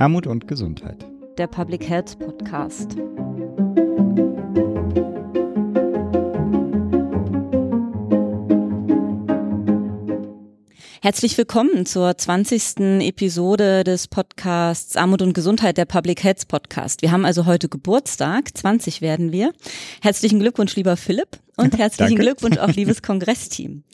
Armut und Gesundheit. Der Public Health Podcast. Herzlich willkommen zur 20. Episode des Podcasts Armut und Gesundheit, der Public Health Podcast. Wir haben also heute Geburtstag, 20 werden wir. Herzlichen Glückwunsch, lieber Philipp. Und herzlichen Glückwunsch auch, liebes Kongressteam.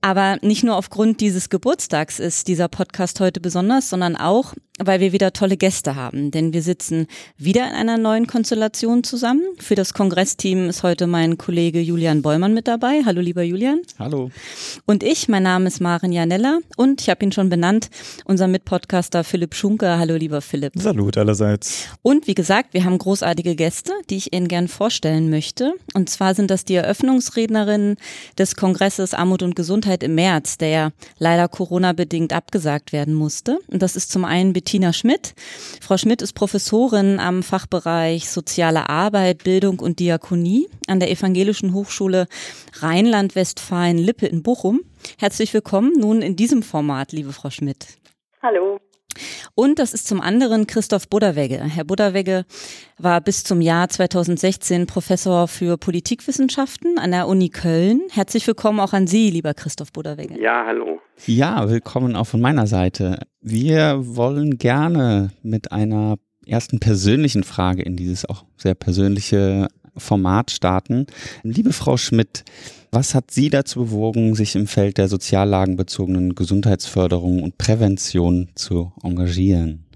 Aber nicht nur aufgrund dieses Geburtstags ist dieser Podcast heute besonders, sondern auch, weil wir wieder tolle Gäste haben. Denn wir sitzen wieder in einer neuen Konstellation zusammen. Für das Kongressteam ist heute mein Kollege Julian Bollmann mit dabei. Hallo, lieber Julian. Hallo. Und ich, mein Name ist Maren Janella und ich habe ihn schon benannt, unser Mitpodcaster Philipp Schunke. Hallo, lieber Philipp. Salut allerseits. Und wie gesagt, wir haben großartige Gäste, die ich Ihnen gern vorstellen möchte. Und zwar sind das die Eröffnungsrednerin des Kongresses Armut und Gesundheit im März, der ja leider Corona-bedingt abgesagt werden musste. Und das ist zum einen Bettina Schmidt. Frau Schmidt ist Professorin am Fachbereich Soziale Arbeit, Bildung und Diakonie an der Evangelischen Hochschule Rheinland-Westfalen-Lippe in Bochum. Herzlich willkommen nun in diesem Format, liebe Frau Schmidt. Hallo. Und das ist zum anderen Christoph Budderwegge. Herr Budderwegge war bis zum Jahr 2016 Professor für Politikwissenschaften an der Uni Köln. Herzlich willkommen auch an Sie, lieber Christoph Budderwegge. Ja, hallo. Ja, willkommen auch von meiner Seite. Wir wollen gerne mit einer ersten persönlichen Frage in dieses auch sehr persönliche Format starten. Liebe Frau Schmidt, was hat Sie dazu bewogen, sich im Feld der soziallagenbezogenen Gesundheitsförderung und Prävention zu engagieren?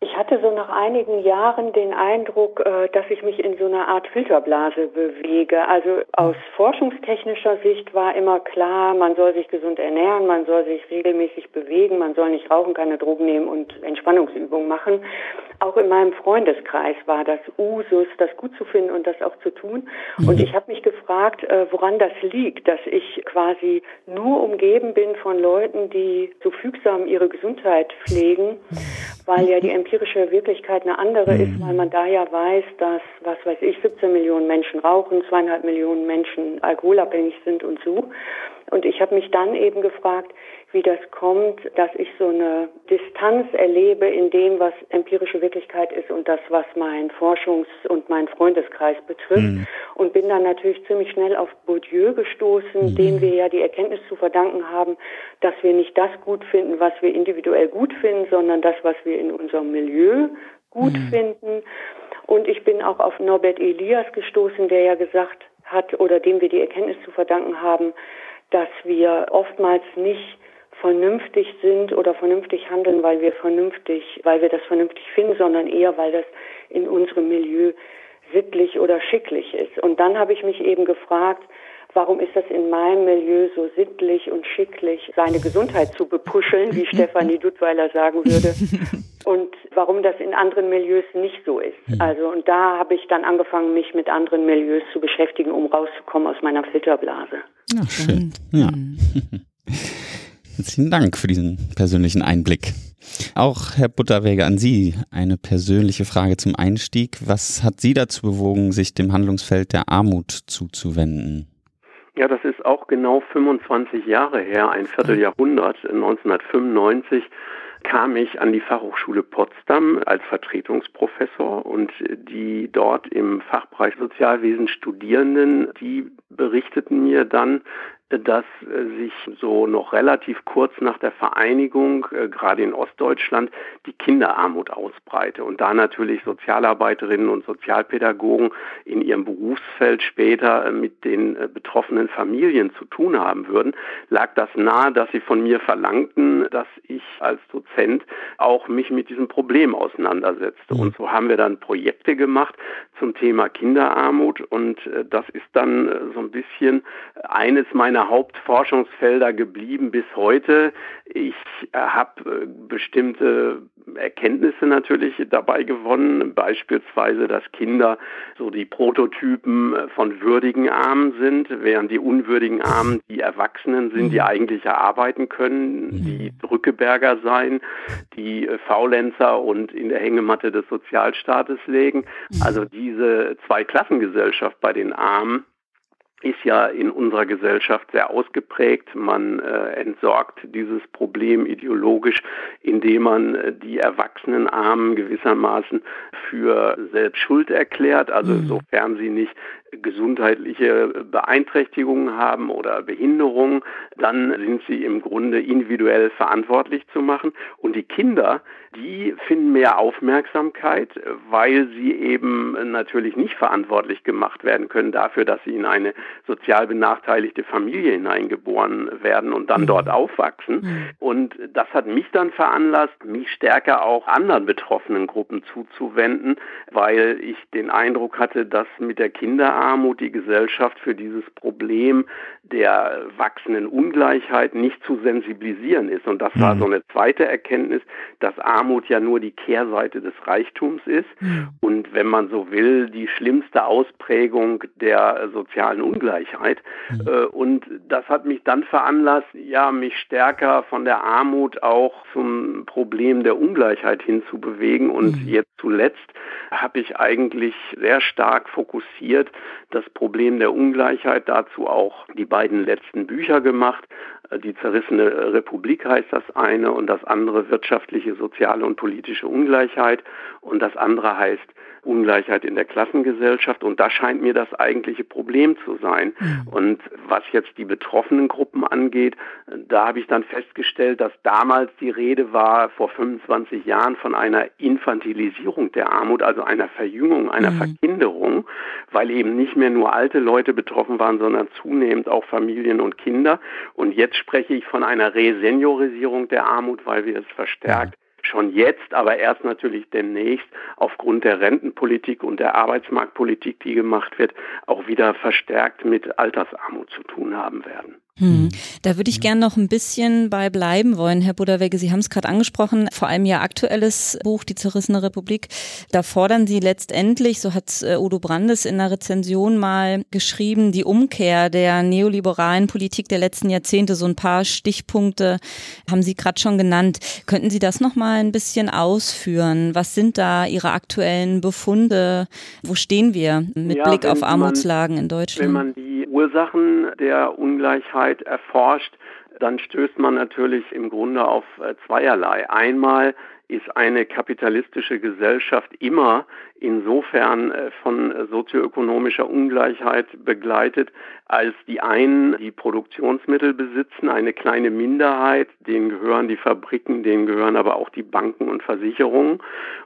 Ich hatte so nach einigen Jahren den Eindruck, äh, dass ich mich in so einer Art Filterblase bewege. Also aus forschungstechnischer Sicht war immer klar, man soll sich gesund ernähren, man soll sich regelmäßig bewegen, man soll nicht rauchen, keine Drogen nehmen und Entspannungsübungen machen. Auch in meinem Freundeskreis war das Usus, das gut zu finden und das auch zu tun. Und mhm. ich habe mich gefragt, äh, woran das liegt, dass ich quasi nur umgeben bin von Leuten, die so fügsam ihre Gesundheit pflegen, weil ja die empirische Wirklichkeit eine andere ist, mhm. weil man da ja weiß, dass, was weiß ich, 17 Millionen Menschen rauchen, zweieinhalb Millionen Menschen alkoholabhängig sind und so. Und ich habe mich dann eben gefragt, wie das kommt, dass ich so eine Distanz erlebe in dem, was empirische Wirklichkeit ist und das, was mein Forschungs- und mein Freundeskreis betrifft. Mhm. Und bin dann natürlich ziemlich schnell auf Bourdieu gestoßen, mhm. dem wir ja die Erkenntnis zu verdanken haben, dass wir nicht das gut finden, was wir individuell gut finden, sondern das, was wir in unserem Milieu gut mhm. finden. Und ich bin auch auf Norbert Elias gestoßen, der ja gesagt hat, oder dem wir die Erkenntnis zu verdanken haben, dass wir oftmals nicht vernünftig sind oder vernünftig handeln, weil wir vernünftig, weil wir das vernünftig finden, sondern eher, weil das in unserem Milieu sittlich oder schicklich ist. Und dann habe ich mich eben gefragt, warum ist das in meinem Milieu so sittlich und schicklich, seine Gesundheit zu bepuscheln, wie Stefanie Duttweiler sagen würde, und warum das in anderen Milieus nicht so ist. Hm. Also, und da habe ich dann angefangen, mich mit anderen Milieus zu beschäftigen, um rauszukommen aus meiner Filterblase. Ach, schön. Ja. Herzlichen Dank für diesen persönlichen Einblick. Auch Herr Butterweger an Sie eine persönliche Frage zum Einstieg. Was hat Sie dazu bewogen, sich dem Handlungsfeld der Armut zuzuwenden? Ja, das ist auch genau 25 Jahre her, ein Vierteljahrhundert, 1995 kam ich an die Fachhochschule Potsdam als Vertretungsprofessor und die dort im Fachbereich Sozialwesen Studierenden, die berichteten mir dann, dass äh, sich so noch relativ kurz nach der Vereinigung, äh, gerade in Ostdeutschland, die Kinderarmut ausbreite und da natürlich Sozialarbeiterinnen und Sozialpädagogen in ihrem Berufsfeld später äh, mit den betroffenen Familien zu tun haben würden, lag das nahe, dass sie von mir verlangten, dass ich als Dozent auch mich mit diesem Problem auseinandersetzte. Mhm. Und so haben wir dann Projekte gemacht zum Thema Kinderarmut und das ist dann so ein bisschen eines meiner Hauptforschungsfelder geblieben bis heute. Ich äh, habe äh, bestimmte Erkenntnisse natürlich dabei gewonnen, beispielsweise, dass Kinder so die Prototypen äh, von würdigen Armen sind, während die unwürdigen Armen die Erwachsenen sind, die mhm. eigentlich arbeiten können, mhm. die Drückeberger sein, die Faulenzer und in der Hängematte des Sozialstaates legen. Mhm. Also diese Zweiklassengesellschaft bei den Armen ist ja in unserer Gesellschaft sehr ausgeprägt. Man äh, entsorgt dieses Problem ideologisch, indem man äh, die erwachsenen Armen gewissermaßen für selbst schuld erklärt, also mhm. sofern sie nicht gesundheitliche Beeinträchtigungen haben oder Behinderungen, dann sind sie im Grunde individuell verantwortlich zu machen. Und die Kinder, die finden mehr Aufmerksamkeit, weil sie eben natürlich nicht verantwortlich gemacht werden können dafür, dass sie in eine sozial benachteiligte Familie hineingeboren werden und dann mhm. dort aufwachsen. Mhm. Und das hat mich dann veranlasst, mich stärker auch anderen betroffenen Gruppen zuzuwenden, weil ich den Eindruck hatte, dass mit der Kinderarmut die Gesellschaft für dieses Problem der wachsenden Ungleichheit nicht zu sensibilisieren ist. Und das war mhm. so eine zweite Erkenntnis, dass Armut ja nur die Kehrseite des Reichtums ist und wenn man so will, die schlimmste Ausprägung der sozialen Ungleichheit. Mhm. Äh, und das hat mich dann veranlasst, ja, mich stärker von der Armut auch zum Problem der Ungleichheit hinzubewegen. Und mhm. jetzt zuletzt habe ich eigentlich sehr stark fokussiert das Problem der Ungleichheit, dazu auch die beiden letzten Bücher gemacht. Äh, die zerrissene Republik heißt das eine und das andere wirtschaftliche, soziale und politische Ungleichheit und das andere heißt Ungleichheit in der Klassengesellschaft. Und das scheint mir das eigentliche Problem zu sein. Mhm. Und was jetzt die betroffenen Gruppen angeht, da habe ich dann festgestellt, dass damals die Rede war, vor 25 Jahren, von einer Infantilisierung der Armut, also einer Verjüngung, einer mhm. Verkinderung, weil eben nicht mehr nur alte Leute betroffen waren, sondern zunehmend auch Familien und Kinder. Und jetzt spreche ich von einer Reseniorisierung der Armut, weil wir es verstärkt schon jetzt, aber erst natürlich demnächst aufgrund der Rentenpolitik und der Arbeitsmarktpolitik, die gemacht wird, auch wieder verstärkt mit Altersarmut zu tun haben werden. Hm. Da würde ich gerne noch ein bisschen bei bleiben wollen, Herr Buderwege. Sie haben es gerade angesprochen, vor allem Ihr aktuelles Buch, Die zerrissene Republik. Da fordern Sie letztendlich, so hat äh, Udo Brandes in einer Rezension mal geschrieben, die Umkehr der neoliberalen Politik der letzten Jahrzehnte. So ein paar Stichpunkte haben Sie gerade schon genannt. Könnten Sie das noch mal ein bisschen ausführen? Was sind da Ihre aktuellen Befunde? Wo stehen wir mit ja, Blick auf Armutslagen man, in Deutschland? Wenn man die Ursachen der Ungleichheit erforscht, dann stößt man natürlich im Grunde auf äh, zweierlei. Einmal ist eine kapitalistische Gesellschaft immer insofern äh, von sozioökonomischer Ungleichheit begleitet, als die einen die Produktionsmittel besitzen, eine kleine Minderheit, denen gehören die Fabriken, denen gehören aber auch die Banken und Versicherungen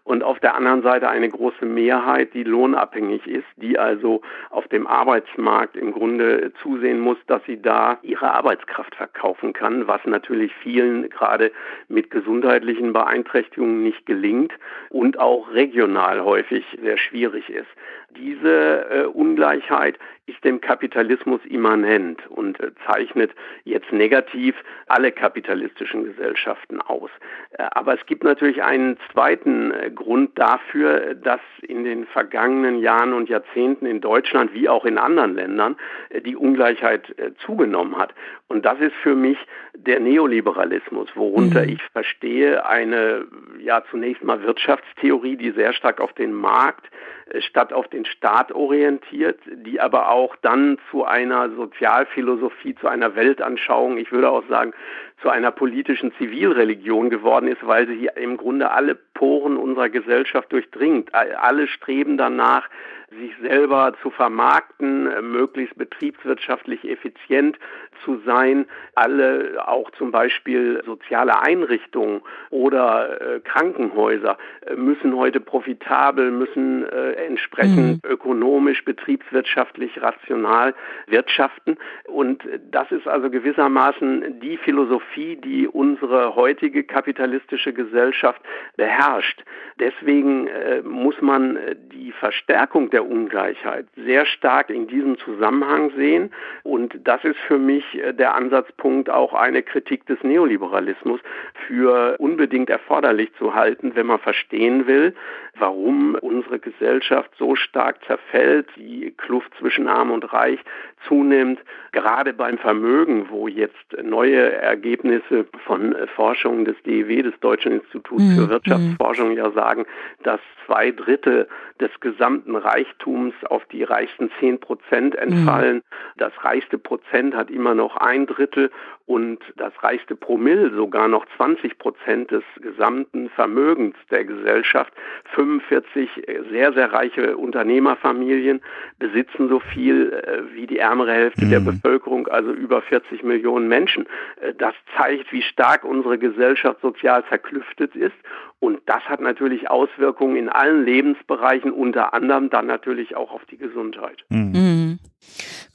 und auf der anderen Seite eine große Mehrheit, die lohnabhängig ist, die also auf dem Arbeitsmarkt im Grunde zusehen muss, dass sie da ihre Arbeitskraft verkaufen kann, was natürlich vielen gerade mit gesundheitlichen Beeinträchtigungen nicht gelingt und auch regional häufig sehr schwierig ist. Diese äh, Ungleichheit ist dem Kapitalismus immanent und äh, zeichnet jetzt negativ alle kapitalistischen Gesellschaften aus. Äh, aber es gibt natürlich einen zweiten äh, Grund dafür, dass in den vergangenen Jahren und Jahrzehnten in Deutschland wie auch in anderen Ländern die Ungleichheit zugenommen hat. Und das ist für mich der Neoliberalismus, worunter mhm. ich verstehe eine ja zunächst mal Wirtschaftstheorie, die sehr stark auf den Markt statt auf den Staat orientiert, die aber auch dann zu einer Sozialphilosophie, zu einer Weltanschauung, ich würde auch sagen, zu einer politischen Zivilreligion geworden ist, weil sie im Grunde alle Poren unserer Gesellschaft durchdringt. Alle streben danach, sich selber zu vermarkten, möglichst betriebswirtschaftlich effizient zu sein. Alle, auch zum Beispiel soziale Einrichtungen oder äh, Krankenhäuser, äh, müssen heute profitabel, müssen äh, entsprechend mhm. ökonomisch, betriebswirtschaftlich, rational wirtschaften. Und das ist also gewissermaßen die Philosophie, die unsere heutige kapitalistische Gesellschaft beherrscht. Deswegen äh, muss man äh, die Verstärkung der Ungleichheit sehr stark in diesem Zusammenhang sehen. Und das ist für mich äh, der Ansatzpunkt, auch eine Kritik des Neoliberalismus für unbedingt erforderlich zu halten, wenn man verstehen will, warum unsere Gesellschaft so stark zerfällt, die Kluft zwischen Arm und Reich zunimmt, gerade beim Vermögen, wo jetzt neue Ergebnisse von Forschungen des DEW, des Deutschen Instituts für mhm. Wirtschaftsforschung, Wirtschaftsforschung ja sagen, dass zwei Drittel des gesamten Reichtums auf die reichsten zehn Prozent entfallen. Mhm. Das reichste Prozent hat immer noch ein Drittel und das reichste Promille sogar noch 20 Prozent des gesamten Vermögens der Gesellschaft. 45 sehr, sehr reiche Unternehmerfamilien besitzen so viel äh, wie die ärmere Hälfte mhm. der Bevölkerung, also über 40 Millionen Menschen. Äh, das zeigt, wie stark unsere Gesellschaft sozial verklüftet ist. Und das hat natürlich Auswirkungen in allen Lebensbereichen, unter anderem dann natürlich auch auf die Gesundheit. Mhm.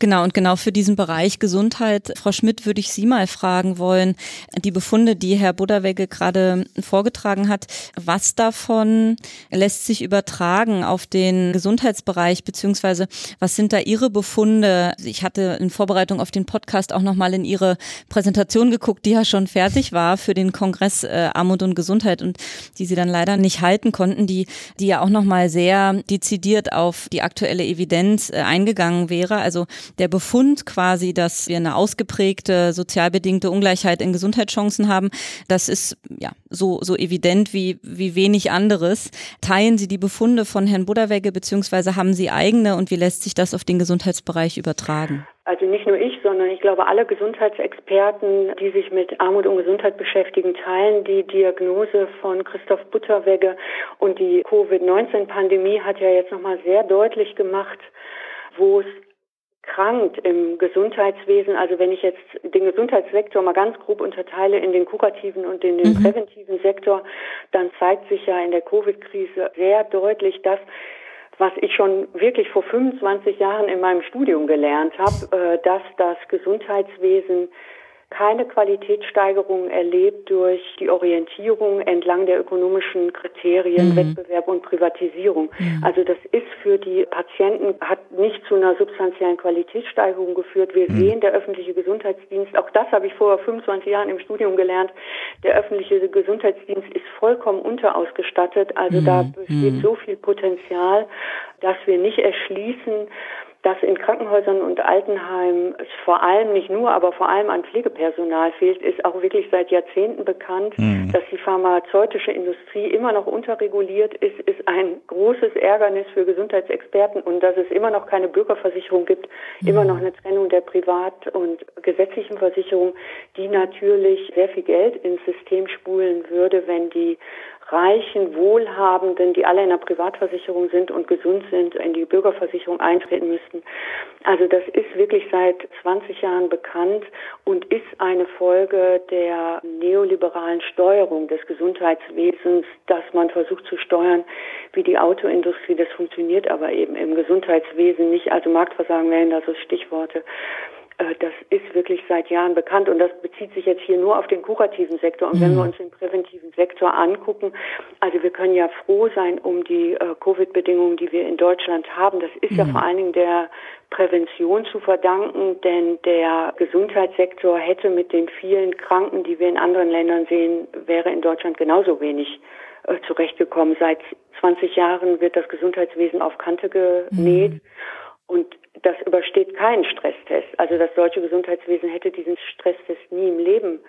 Genau, und genau für diesen Bereich Gesundheit, Frau Schmidt, würde ich Sie mal fragen wollen, die Befunde, die Herr Budderwegge gerade vorgetragen hat, was davon lässt sich übertragen auf den Gesundheitsbereich, beziehungsweise was sind da Ihre Befunde? Ich hatte in Vorbereitung auf den Podcast auch nochmal in Ihre Präsentation geguckt, die ja schon fertig war für den Kongress äh, Armut und Gesundheit und die Sie dann leider nicht halten konnten, die, die ja auch nochmal sehr dezidiert auf die aktuelle Evidenz äh, eingegangen wäre. Also der Befund quasi, dass wir eine ausgeprägte sozial bedingte Ungleichheit in Gesundheitschancen haben, das ist ja so, so evident wie, wie wenig anderes. Teilen Sie die Befunde von Herrn Budderwegge beziehungsweise haben Sie eigene und wie lässt sich das auf den Gesundheitsbereich übertragen? Also nicht nur ich, sondern ich glaube, alle Gesundheitsexperten, die sich mit Armut und Gesundheit beschäftigen, teilen die Diagnose von Christoph Butterwegge. Und die Covid-19-Pandemie hat ja jetzt nochmal sehr deutlich gemacht, wo es krankt im Gesundheitswesen. Also wenn ich jetzt den Gesundheitssektor mal ganz grob unterteile in den kurativen und in den mhm. präventiven Sektor, dann zeigt sich ja in der Covid-Krise sehr deutlich, dass was ich schon wirklich vor 25 Jahren in meinem Studium gelernt habe, äh, dass das Gesundheitswesen keine Qualitätssteigerung erlebt durch die Orientierung entlang der ökonomischen Kriterien, mhm. Wettbewerb und Privatisierung. Mhm. Also das ist für die Patienten, hat nicht zu einer substanziellen Qualitätssteigerung geführt. Wir mhm. sehen, der öffentliche Gesundheitsdienst, auch das habe ich vor 25 Jahren im Studium gelernt, der öffentliche Gesundheitsdienst ist vollkommen unterausgestattet. Also da mhm. besteht mhm. so viel Potenzial, dass wir nicht erschließen, dass in Krankenhäusern und Altenheimen es vor allem nicht nur, aber vor allem an Pflegepersonal fehlt, ist auch wirklich seit Jahrzehnten bekannt. Mhm. Dass die pharmazeutische Industrie immer noch unterreguliert ist, ist ein großes Ärgernis für Gesundheitsexperten und dass es immer noch keine Bürgerversicherung gibt, mhm. immer noch eine Trennung der privat- und gesetzlichen Versicherung, die natürlich sehr viel Geld ins System spulen würde, wenn die reichen, wohlhabenden, die alle in einer Privatversicherung sind und gesund sind, in die Bürgerversicherung eintreten müssten. Also das ist wirklich seit 20 Jahren bekannt und ist eine Folge der neoliberalen Steuerung des Gesundheitswesens, dass man versucht zu steuern, wie die Autoindustrie. Das funktioniert aber eben im Gesundheitswesen nicht. Also Marktversagen wären da so Stichworte. Äh, das ist wirklich seit Jahren bekannt und das bezieht sich jetzt hier nur auf den kurativen Sektor. Und wenn wir mhm. uns den präventiven Sektor angucken, also wir können ja froh sein um die äh, Covid-Bedingungen, die wir in Deutschland haben. Das ist ja mhm. vor allen Dingen der Prävention zu verdanken, denn der Gesundheitssektor hätte mit den vielen Kranken, die wir in anderen Ländern sehen, wäre in Deutschland genauso wenig äh, zurechtgekommen. Seit 20 Jahren wird das Gesundheitswesen auf Kante genäht. Mhm. Keinen Stresstest. Also das deutsche Gesundheitswesen hätte diesen Stresstest nie im Leben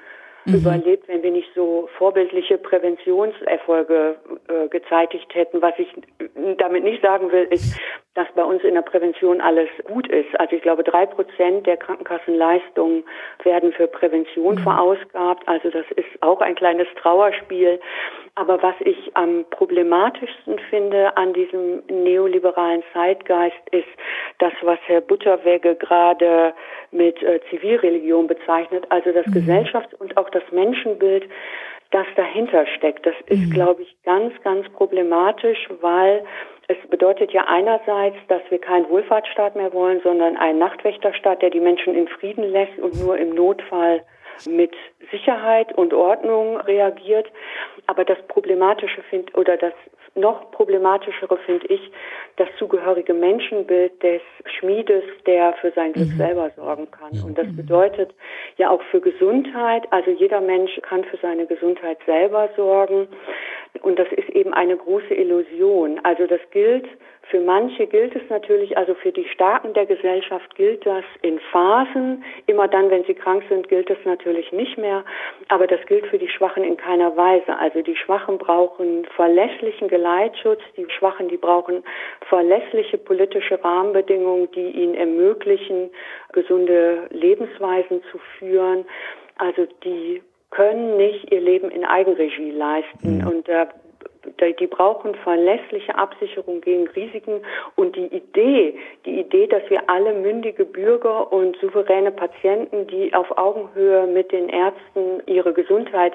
mhm. überlebt, wenn wir nicht so vorbildliche Präventionserfolge äh, gezeitigt hätten. Was ich damit nicht sagen will, ist, dass bei uns in der Prävention alles gut ist. Also ich glaube, drei Prozent der Krankenkassenleistungen werden für Prävention mhm. verausgabt. Also das ist auch ein kleines Trauerspiel. Aber was ich am problematischsten finde an diesem neoliberalen Zeitgeist ist das, was Herr Butterwegge gerade mit äh, Zivilreligion bezeichnet, also das mhm. Gesellschafts- und auch das Menschenbild, das dahinter steckt. Das ist, mhm. glaube ich, ganz, ganz problematisch, weil es bedeutet ja einerseits, dass wir keinen Wohlfahrtsstaat mehr wollen, sondern einen Nachtwächterstaat, der die Menschen in Frieden lässt und nur im Notfall mit Sicherheit und Ordnung reagiert. Aber das Problematische finde oder das noch problematischere finde ich das zugehörige Menschenbild des Schmiedes, der für sein Glück mhm. selber sorgen kann. Und das bedeutet ja auch für Gesundheit. Also jeder Mensch kann für seine Gesundheit selber sorgen. Und das ist eben eine große Illusion. Also das gilt für manche gilt es natürlich, also für die Starken der Gesellschaft gilt das in Phasen. Immer dann, wenn sie krank sind, gilt das natürlich nicht mehr. Aber das gilt für die Schwachen in keiner Weise. Also die Schwachen brauchen verlässlichen Geleitschutz. Die Schwachen, die brauchen verlässliche politische Rahmenbedingungen, die ihnen ermöglichen, gesunde Lebensweisen zu führen. Also die können nicht ihr Leben in Eigenregie leisten. Mhm. Und da die brauchen verlässliche Absicherung gegen Risiken und die Idee, die Idee, dass wir alle mündige Bürger und souveräne Patienten, die auf Augenhöhe mit den Ärzten ihre Gesundheit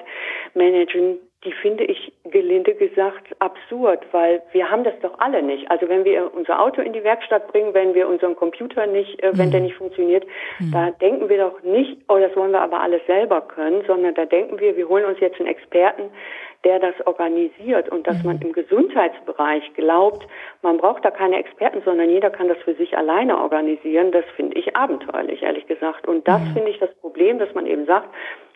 managen, die finde ich gelinde gesagt absurd, weil wir haben das doch alle nicht. Also wenn wir unser Auto in die Werkstatt bringen, wenn wir unseren Computer nicht, äh, wenn mhm. der nicht funktioniert, mhm. da denken wir doch nicht, oh, das wollen wir aber alles selber können, sondern da denken wir, wir holen uns jetzt einen Experten, der das organisiert und dass mhm. man im Gesundheitsbereich glaubt, man braucht da keine Experten, sondern jeder kann das für sich alleine organisieren, das finde ich abenteuerlich, ehrlich gesagt. Und das mhm. finde ich das Problem, dass man eben sagt,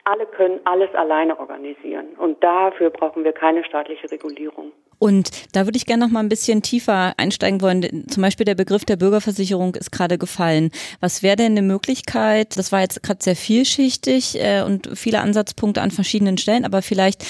alle können alles alleine organisieren. Und dafür brauchen wir keine staatliche Regulierung. Und da würde ich gerne noch mal ein bisschen tiefer einsteigen wollen. Zum Beispiel der Begriff der Bürgerversicherung ist gerade gefallen. Was wäre denn eine Möglichkeit? Das war jetzt gerade sehr vielschichtig äh, und viele Ansatzpunkte an verschiedenen Stellen, aber vielleicht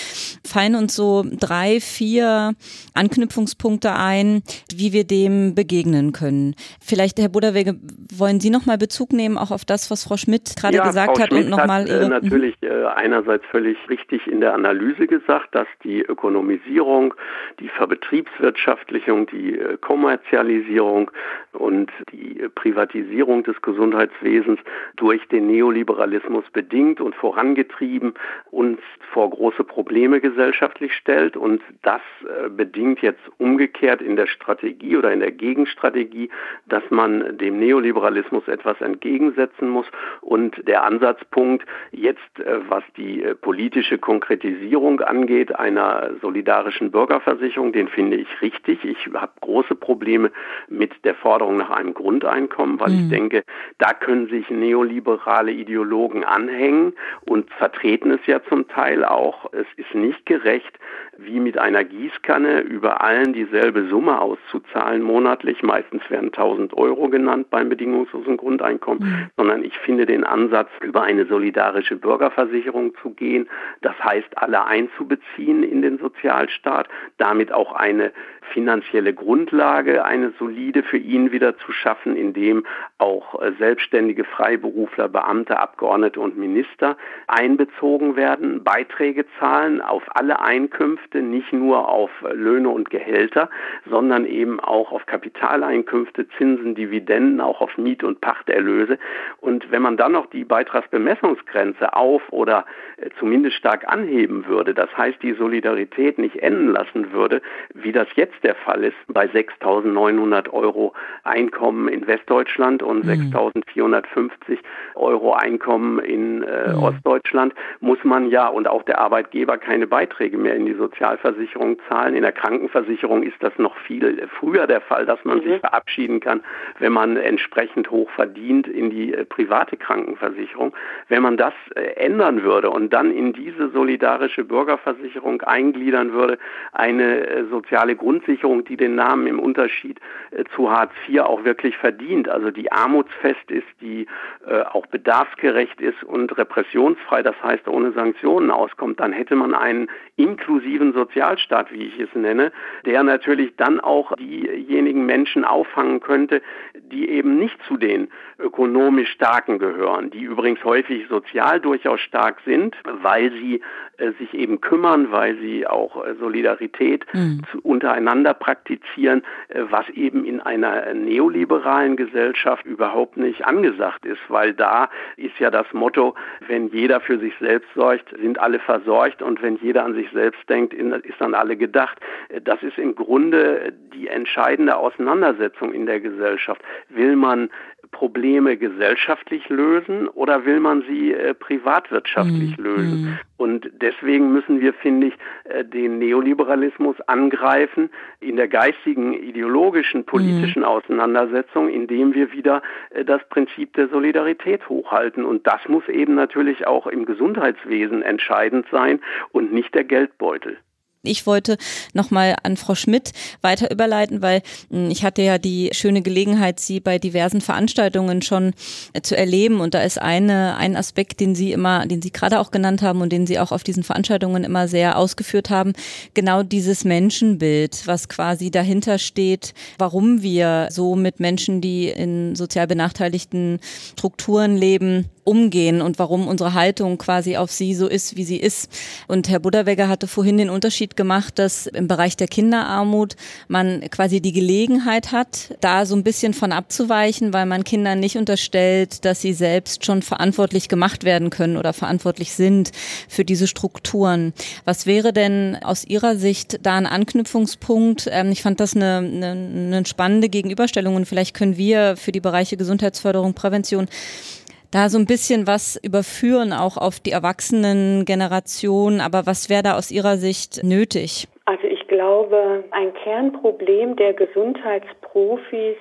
fallen uns so drei, vier Anknüpfungspunkte ein, wie wir dem begegnen können. Vielleicht, Herr Buderwege, wollen Sie noch mal Bezug nehmen auch auf das, was Frau Schmidt gerade ja, gesagt Frau hat Schmidt und noch mal äh, ihre natürlich äh, einerseits völlig richtig in der Analyse gesagt, dass die Ökonomisierung, die Verbetriebswirtschaftlichung, die äh, Kommerzialisierung und die Privatisierung des Gesundheitswesens durch den Neoliberalismus bedingt und vorangetrieben uns vor große Probleme gesellschaftlich stellt. Und das äh, bedingt jetzt umgekehrt in der Strategie oder in der Gegenstrategie, dass man dem Neoliberalismus etwas entgegensetzen muss. Und der Ansatzpunkt jetzt, äh, was die politische Konkretisierung angeht, einer solidarischen Bürgerversicherung, den finde ich richtig. Ich habe große Probleme mit der Forderung nach einem Grundeinkommen, weil mhm. ich denke, da können sich neoliberale Ideologen anhängen und vertreten es ja zum Teil auch. Es ist nicht gerecht, wie mit einer Gießkanne über allen dieselbe Summe auszuzahlen monatlich. Meistens werden 1000 Euro genannt beim bedingungslosen Grundeinkommen, mhm. sondern ich finde den Ansatz, über eine solidarische Bürgerversicherung zu gehen, das heißt, alle einzubeziehen in den Sozialstaat, damit auch eine finanzielle Grundlage, eine solide für ihn wieder zu schaffen, indem auch äh, selbstständige Freiberufler, Beamte, Abgeordnete und Minister einbezogen werden, Beiträge zahlen auf alle Einkünfte, nicht nur auf Löhne und Gehälter, sondern eben auch auf Kapitaleinkünfte, Zinsen, Dividenden, auch auf Miet- und Pachterlöse. Und wenn man dann noch die Beitragsbemessungsgrenze auf oder äh, zumindest stark anheben würde, das heißt die Solidarität nicht enden lassen würde, wie das jetzt der Fall ist, bei 6.900 Euro Einkommen in Westdeutschland und mhm. 6.450 Euro Einkommen in äh, mhm. Ostdeutschland, muss man ja und auch der Arbeitgeber keine Beiträge mehr in die Sozialversicherung zahlen. In der Krankenversicherung ist das noch viel früher der Fall, dass man mhm. sich verabschieden kann, wenn man entsprechend hoch verdient in die äh, private Krankenversicherung. Wenn man das äh, ändern würde und dann in diese solidarische Bürgerversicherung eingliedern würde, eine äh, soziale Grundsicherung, die den Namen im Unterschied zu Hartz IV auch wirklich verdient, also die armutsfest ist, die auch bedarfsgerecht ist und repressionsfrei, das heißt ohne Sanktionen auskommt, dann hätte man einen inklusiven Sozialstaat, wie ich es nenne, der natürlich dann auch diejenigen Menschen auffangen könnte, die eben nicht zu den ökonomisch Starken gehören, die übrigens häufig sozial durchaus stark sind, weil sie äh, sich eben kümmern, weil sie auch äh, Solidarität mhm. untereinander praktizieren, äh, was eben in einer neoliberalen Gesellschaft überhaupt nicht angesagt ist, weil da ist ja das Motto, wenn jeder für sich selbst sorgt, sind alle versorgt und wenn jeder an sich selbst denkt, ist dann alle gedacht. Das ist im Grunde die entscheidende Auseinandersetzung in der Gesellschaft. Will man Probleme gesellschaftlich lösen oder will man sie äh, privatwirtschaftlich mhm. lösen? Mhm. Und deswegen müssen wir, finde ich, äh, den Neoliberalismus angreifen in der geistigen, ideologischen, politischen mhm. Auseinandersetzung, indem wir wieder äh, das Prinzip der Solidarität hochhalten. Und das muss eben natürlich auch im Gesundheitswesen entscheidend sein und nicht der Geldbeutel. Ich wollte nochmal an Frau Schmidt weiter überleiten, weil hm, ich hatte ja die schöne Gelegenheit, Sie bei diversen Veranstaltungen schon äh, zu erleben. Und da ist eine, ein Aspekt, den Sie immer, den Sie gerade auch genannt haben und den Sie auch auf diesen Veranstaltungen immer sehr ausgeführt haben, genau dieses Menschenbild, was quasi dahinter steht, warum wir so mit Menschen, die in sozial benachteiligten Strukturen leben, umgehen und warum unsere Haltung quasi auf sie so ist, wie sie ist. Und Herr Budderwegger hatte vorhin den Unterschied gemacht, dass im Bereich der Kinderarmut man quasi die Gelegenheit hat, da so ein bisschen von abzuweichen, weil man Kindern nicht unterstellt, dass sie selbst schon verantwortlich gemacht werden können oder verantwortlich sind für diese Strukturen. Was wäre denn aus Ihrer Sicht da ein Anknüpfungspunkt? Ähm, ich fand das eine, eine, eine spannende Gegenüberstellung und vielleicht können wir für die Bereiche Gesundheitsförderung, Prävention da so ein bisschen was überführen, auch auf die Erwachsenengeneration. Aber was wäre da aus Ihrer Sicht nötig? Also ich glaube, ein Kernproblem der Gesundheitsprofis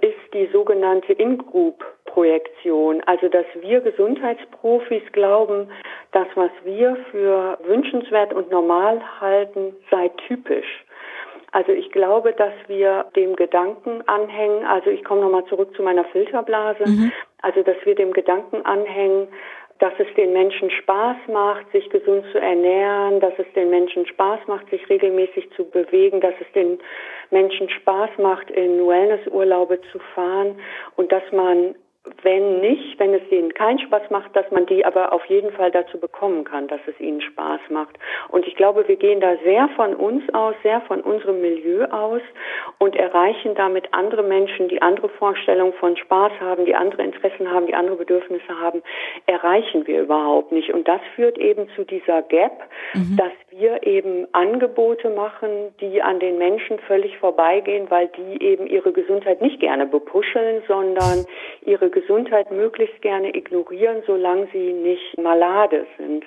ist die sogenannte In-Group-Projektion. Also dass wir Gesundheitsprofis glauben, das, was wir für wünschenswert und normal halten, sei typisch. Also ich glaube, dass wir dem Gedanken anhängen, also ich komme nochmal zurück zu meiner Filterblase, mhm. also dass wir dem Gedanken anhängen, dass es den Menschen Spaß macht, sich gesund zu ernähren, dass es den Menschen Spaß macht, sich regelmäßig zu bewegen, dass es den Menschen Spaß macht, in Wellnessurlaube zu fahren und dass man wenn nicht, wenn es ihnen keinen Spaß macht, dass man die aber auf jeden Fall dazu bekommen kann, dass es ihnen Spaß macht. Und ich glaube, wir gehen da sehr von uns aus, sehr von unserem Milieu aus und erreichen damit andere Menschen, die andere Vorstellungen von Spaß haben, die andere Interessen haben, die andere Bedürfnisse haben, erreichen wir überhaupt nicht. Und das führt eben zu dieser Gap, mhm. dass wir eben Angebote machen, die an den Menschen völlig vorbeigehen, weil die eben ihre Gesundheit nicht gerne bepuscheln, sondern ihre Gesundheit möglichst gerne ignorieren, solange sie nicht malade sind.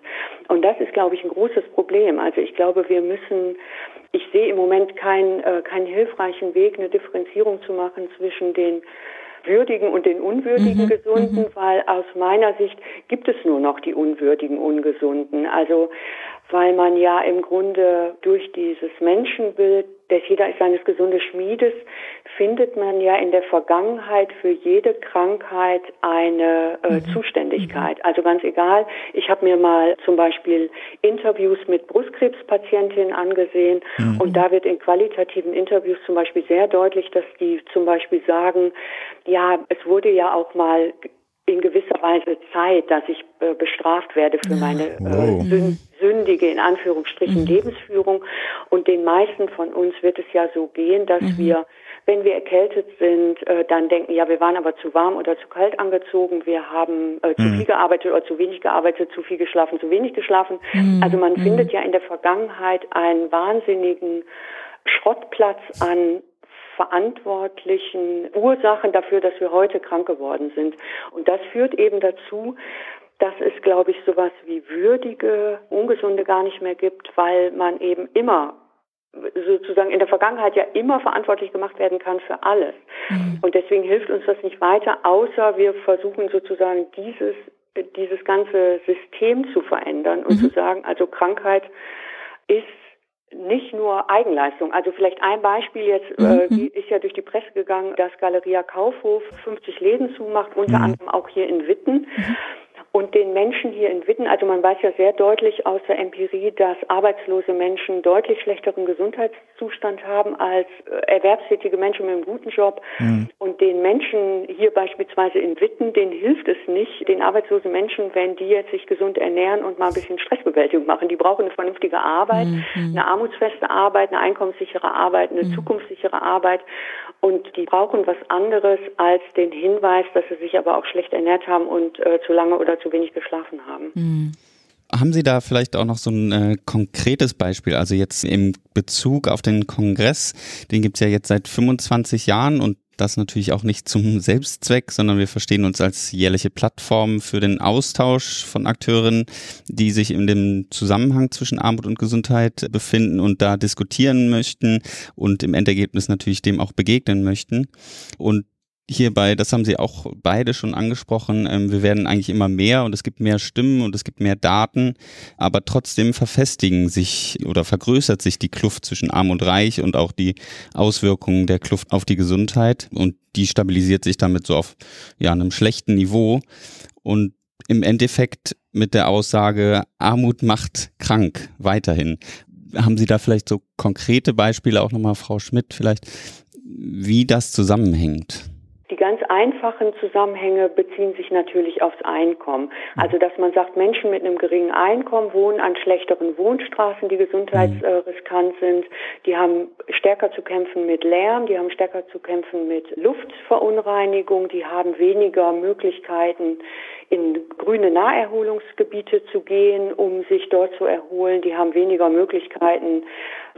Und das ist, glaube ich, ein großes Problem. Also ich glaube, wir müssen ich sehe im Moment keinen, äh, keinen hilfreichen Weg, eine Differenzierung zu machen zwischen den würdigen und den unwürdigen mhm, Gesunden, mhm. weil aus meiner Sicht gibt es nur noch die unwürdigen Ungesunden. Also weil man ja im Grunde durch dieses Menschenbild, des jeder ist seines gesundes Schmiedes, findet man ja in der Vergangenheit für jede Krankheit eine äh, mhm. Zuständigkeit. Also ganz egal, ich habe mir mal zum Beispiel Interviews mit Brustkrebspatientinnen angesehen mhm. und da wird in qualitativen Interviews zum Beispiel sehr deutlich, dass die zum Beispiel sagen, ja, es wurde ja auch mal in gewisser Weise Zeit, dass ich äh, bestraft werde für meine äh, wow. Sündige, in Anführungsstrichen, mhm. Lebensführung. Und den meisten von uns wird es ja so gehen, dass mhm. wir, wenn wir erkältet sind, äh, dann denken, ja, wir waren aber zu warm oder zu kalt angezogen, wir haben äh, zu mhm. viel gearbeitet oder zu wenig gearbeitet, zu viel geschlafen, zu wenig geschlafen. Mhm. Also man mhm. findet ja in der Vergangenheit einen wahnsinnigen Schrottplatz an verantwortlichen Ursachen dafür, dass wir heute krank geworden sind. Und das führt eben dazu, dass es, glaube ich, sowas wie würdige, ungesunde gar nicht mehr gibt, weil man eben immer sozusagen in der Vergangenheit ja immer verantwortlich gemacht werden kann für alles. Mhm. Und deswegen hilft uns das nicht weiter, außer wir versuchen sozusagen dieses, dieses ganze System zu verändern und mhm. zu sagen, also Krankheit ist nicht nur Eigenleistung. Also vielleicht ein Beispiel jetzt mhm. äh, mhm. ist ja durch die Presse gegangen, dass Galeria Kaufhof 50 Läden zumacht, unter mhm. anderem auch hier in Witten. Mhm und den Menschen hier in Witten, also man weiß ja sehr deutlich aus der Empirie, dass arbeitslose Menschen deutlich schlechteren Gesundheitszustand haben als äh, erwerbstätige Menschen mit einem guten Job. Mhm. Und den Menschen hier beispielsweise in Witten, denen hilft es nicht, den arbeitslosen Menschen, wenn die jetzt sich gesund ernähren und mal ein bisschen Stressbewältigung machen. Die brauchen eine vernünftige Arbeit, mhm. eine armutsfeste Arbeit, eine einkommenssichere Arbeit, eine mhm. zukunftssichere Arbeit. Und die brauchen was anderes als den Hinweis, dass sie sich aber auch schlecht ernährt haben und äh, zu lange oder zu wenig geschlafen haben. Mhm. Haben Sie da vielleicht auch noch so ein äh, konkretes Beispiel? Also jetzt im Bezug auf den Kongress, den gibt es ja jetzt seit 25 Jahren und das natürlich auch nicht zum Selbstzweck, sondern wir verstehen uns als jährliche Plattform für den Austausch von Akteuren, die sich in dem Zusammenhang zwischen Armut und Gesundheit befinden und da diskutieren möchten und im Endergebnis natürlich dem auch begegnen möchten. Und hierbei, das haben Sie auch beide schon angesprochen, ähm, wir werden eigentlich immer mehr und es gibt mehr Stimmen und es gibt mehr Daten, aber trotzdem verfestigen sich oder vergrößert sich die Kluft zwischen Arm und Reich und auch die Auswirkungen der Kluft auf die Gesundheit und die stabilisiert sich damit so auf ja, einem schlechten Niveau und im Endeffekt mit der Aussage, Armut macht krank weiterhin. Haben Sie da vielleicht so konkrete Beispiele, auch nochmal Frau Schmidt vielleicht, wie das zusammenhängt? Die ganz einfachen Zusammenhänge beziehen sich natürlich aufs Einkommen. Also dass man sagt, Menschen mit einem geringen Einkommen wohnen an schlechteren Wohnstraßen, die gesundheitsriskant sind. Die haben stärker zu kämpfen mit Lärm, die haben stärker zu kämpfen mit Luftverunreinigung, die haben weniger Möglichkeiten, in grüne Naherholungsgebiete zu gehen, um sich dort zu erholen. Die haben weniger Möglichkeiten,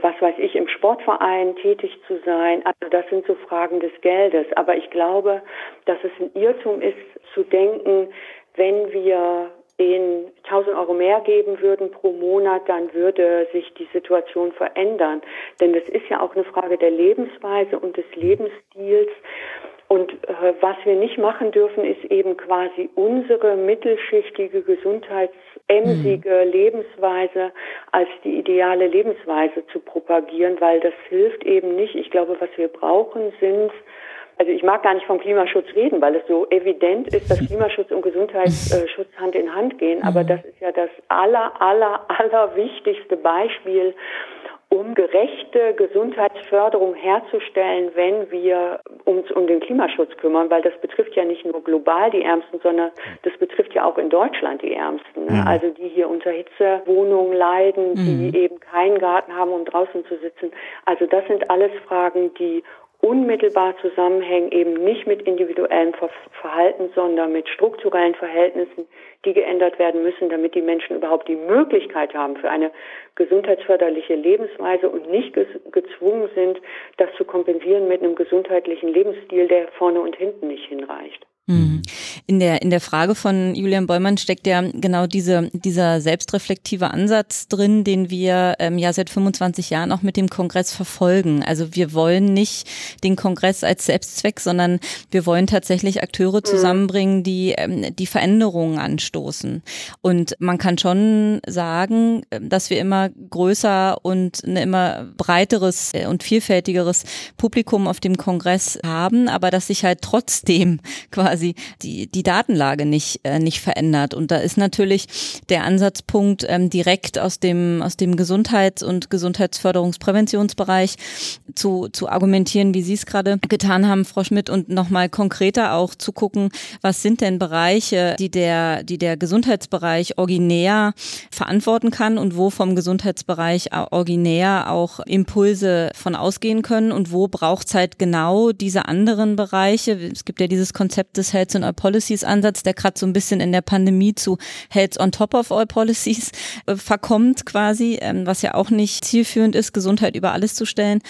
was weiß ich, im Sportverein tätig zu sein. Also das sind so Fragen des Geldes. Aber ich glaube, dass es ein Irrtum ist zu denken, wenn wir den 1000 Euro mehr geben würden pro Monat, dann würde sich die Situation verändern. Denn das ist ja auch eine Frage der Lebensweise und des Lebensstils. Und äh, was wir nicht machen dürfen, ist eben quasi unsere mittelschichtige, gesundheitsemsige mhm. Lebensweise als die ideale Lebensweise zu propagieren, weil das hilft eben nicht. Ich glaube, was wir brauchen, sind also ich mag gar nicht vom Klimaschutz reden, weil es so evident ist, dass Klimaschutz und Gesundheitsschutz Hand in Hand gehen. Aber mhm. das ist ja das aller, aller, aller wichtigste Beispiel, um gerechte Gesundheitsförderung herzustellen, wenn wir uns um den Klimaschutz kümmern, weil das betrifft ja nicht nur global die Ärmsten, sondern das betrifft ja auch in Deutschland die Ärmsten. Ne? Mhm. Also die hier unter Hitzewohnungen leiden, die mhm. eben keinen Garten haben, um draußen zu sitzen. Also das sind alles Fragen, die unmittelbar zusammenhängen, eben nicht mit individuellem Verhalten, sondern mit strukturellen Verhältnissen, die geändert werden müssen, damit die Menschen überhaupt die Möglichkeit haben für eine gesundheitsförderliche Lebensweise und nicht gezwungen sind, das zu kompensieren mit einem gesundheitlichen Lebensstil, der vorne und hinten nicht hinreicht. Mhm. In der, in der Frage von Julian Beumann steckt ja genau diese, dieser selbstreflektive Ansatz drin, den wir ähm, ja seit 25 Jahren auch mit dem Kongress verfolgen. Also wir wollen nicht den Kongress als Selbstzweck, sondern wir wollen tatsächlich Akteure mhm. zusammenbringen, die ähm, die Veränderungen anstoßen. Und man kann schon sagen, dass wir immer größer und ein immer breiteres äh, und vielfältigeres Publikum auf dem Kongress haben, aber dass sich halt trotzdem quasi quasi die, die Datenlage nicht, äh, nicht verändert. Und da ist natürlich der Ansatzpunkt ähm, direkt aus dem, aus dem Gesundheits- und Gesundheitsförderungspräventionsbereich zu, zu argumentieren, wie Sie es gerade getan haben, Frau Schmidt, und nochmal konkreter auch zu gucken, was sind denn Bereiche, die der, die der Gesundheitsbereich originär verantworten kann und wo vom Gesundheitsbereich originär auch Impulse von ausgehen können und wo braucht es halt genau diese anderen Bereiche. Es gibt ja dieses Konzept des Health on All Policies Ansatz, der gerade so ein bisschen in der Pandemie zu Health on Top of All Policies äh, verkommt quasi, ähm, was ja auch nicht zielführend ist, Gesundheit über alles zu stellen,